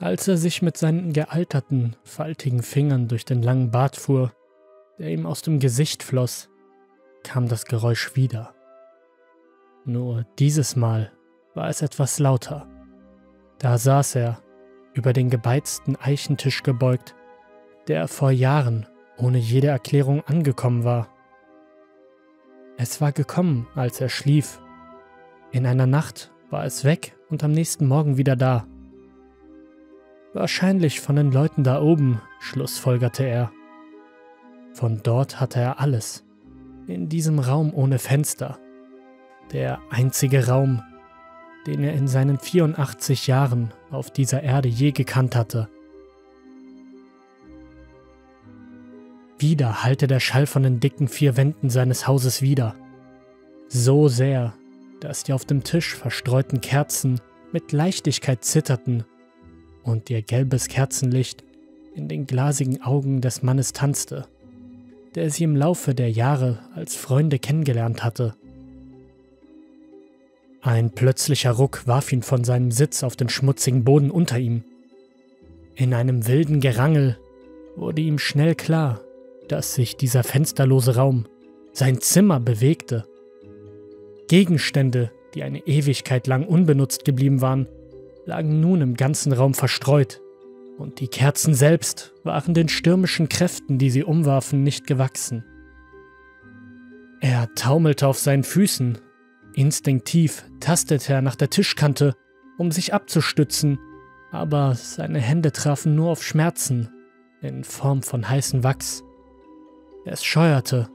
Als er sich mit seinen gealterten, faltigen Fingern durch den langen Bart fuhr, der ihm aus dem Gesicht floss, kam das Geräusch wieder. Nur dieses Mal war es etwas lauter. Da saß er, über den gebeizten Eichentisch gebeugt, der vor Jahren ohne jede Erklärung angekommen war. Es war gekommen, als er schlief. In einer Nacht war es weg und am nächsten Morgen wieder da. Wahrscheinlich von den Leuten da oben, schlussfolgerte er. Von dort hatte er alles. In diesem Raum ohne Fenster. Der einzige Raum, den er in seinen 84 Jahren auf dieser Erde je gekannt hatte. Wieder hallte der Schall von den dicken vier Wänden seines Hauses wieder. So sehr, dass die auf dem Tisch verstreuten Kerzen mit Leichtigkeit zitterten und ihr gelbes Kerzenlicht in den glasigen Augen des Mannes tanzte, der sie im Laufe der Jahre als Freunde kennengelernt hatte. Ein plötzlicher Ruck warf ihn von seinem Sitz auf den schmutzigen Boden unter ihm. In einem wilden Gerangel wurde ihm schnell klar, dass sich dieser fensterlose Raum, sein Zimmer bewegte. Gegenstände, die eine Ewigkeit lang unbenutzt geblieben waren, lagen nun im ganzen Raum verstreut, und die Kerzen selbst waren den stürmischen Kräften, die sie umwarfen, nicht gewachsen. Er taumelte auf seinen Füßen, instinktiv tastete er nach der Tischkante, um sich abzustützen, aber seine Hände trafen nur auf Schmerzen in Form von heißem Wachs. Es scheuerte,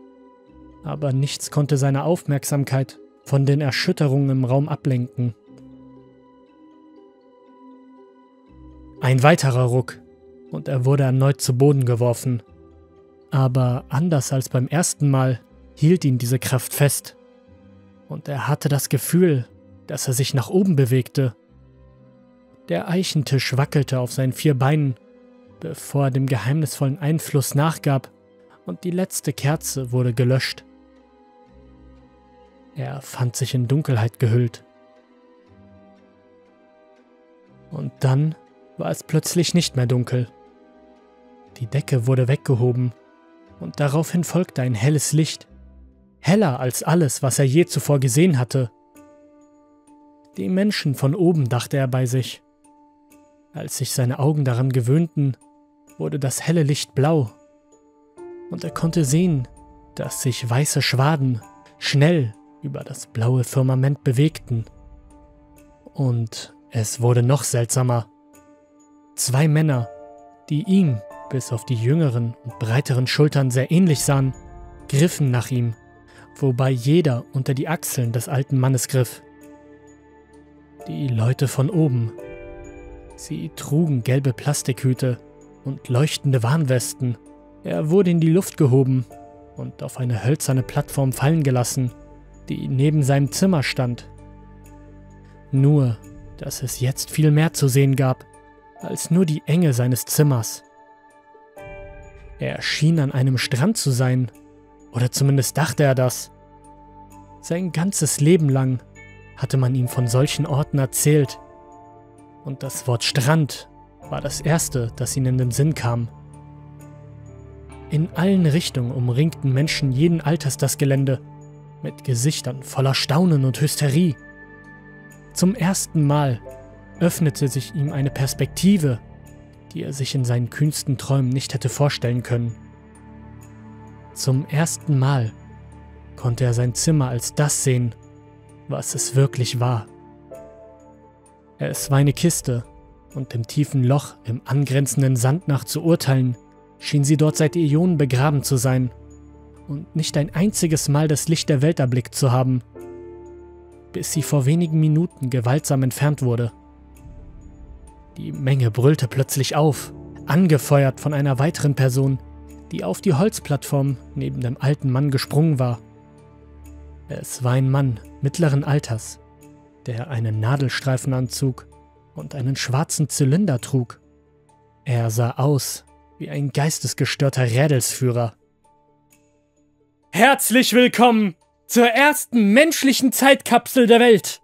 aber nichts konnte seine Aufmerksamkeit von den Erschütterungen im Raum ablenken. Ein weiterer Ruck und er wurde erneut zu Boden geworfen. Aber anders als beim ersten Mal hielt ihn diese Kraft fest. Und er hatte das Gefühl, dass er sich nach oben bewegte. Der Eichentisch wackelte auf seinen vier Beinen, bevor er dem geheimnisvollen Einfluss nachgab und die letzte Kerze wurde gelöscht. Er fand sich in Dunkelheit gehüllt. Und dann war es plötzlich nicht mehr dunkel. Die Decke wurde weggehoben und daraufhin folgte ein helles Licht, heller als alles, was er je zuvor gesehen hatte. Die Menschen von oben, dachte er bei sich. Als sich seine Augen daran gewöhnten, wurde das helle Licht blau und er konnte sehen, dass sich weiße Schwaden schnell über das blaue Firmament bewegten. Und es wurde noch seltsamer. Zwei Männer, die ihm bis auf die jüngeren und breiteren Schultern sehr ähnlich sahen, griffen nach ihm, wobei jeder unter die Achseln des alten Mannes griff. Die Leute von oben. Sie trugen gelbe Plastikhüte und leuchtende Warnwesten. Er wurde in die Luft gehoben und auf eine hölzerne Plattform fallen gelassen, die neben seinem Zimmer stand. Nur, dass es jetzt viel mehr zu sehen gab als nur die Enge seines Zimmers. Er schien an einem Strand zu sein, oder zumindest dachte er das. Sein ganzes Leben lang hatte man ihm von solchen Orten erzählt, und das Wort Strand war das erste, das ihm in den Sinn kam. In allen Richtungen umringten Menschen jeden Alters das Gelände, mit Gesichtern voller Staunen und Hysterie. Zum ersten Mal öffnete sich ihm eine Perspektive, die er sich in seinen kühnsten Träumen nicht hätte vorstellen können. Zum ersten Mal konnte er sein Zimmer als das sehen, was es wirklich war. Es war eine Kiste, und im tiefen Loch im angrenzenden Sand nach zu urteilen, schien sie dort seit Äonen begraben zu sein und nicht ein einziges Mal das Licht der Welt erblickt zu haben, bis sie vor wenigen Minuten gewaltsam entfernt wurde. Die Menge brüllte plötzlich auf, angefeuert von einer weiteren Person, die auf die Holzplattform neben dem alten Mann gesprungen war. Es war ein Mann mittleren Alters, der einen Nadelstreifenanzug und einen schwarzen Zylinder trug. Er sah aus wie ein geistesgestörter Rädelsführer. Herzlich willkommen zur ersten menschlichen Zeitkapsel der Welt!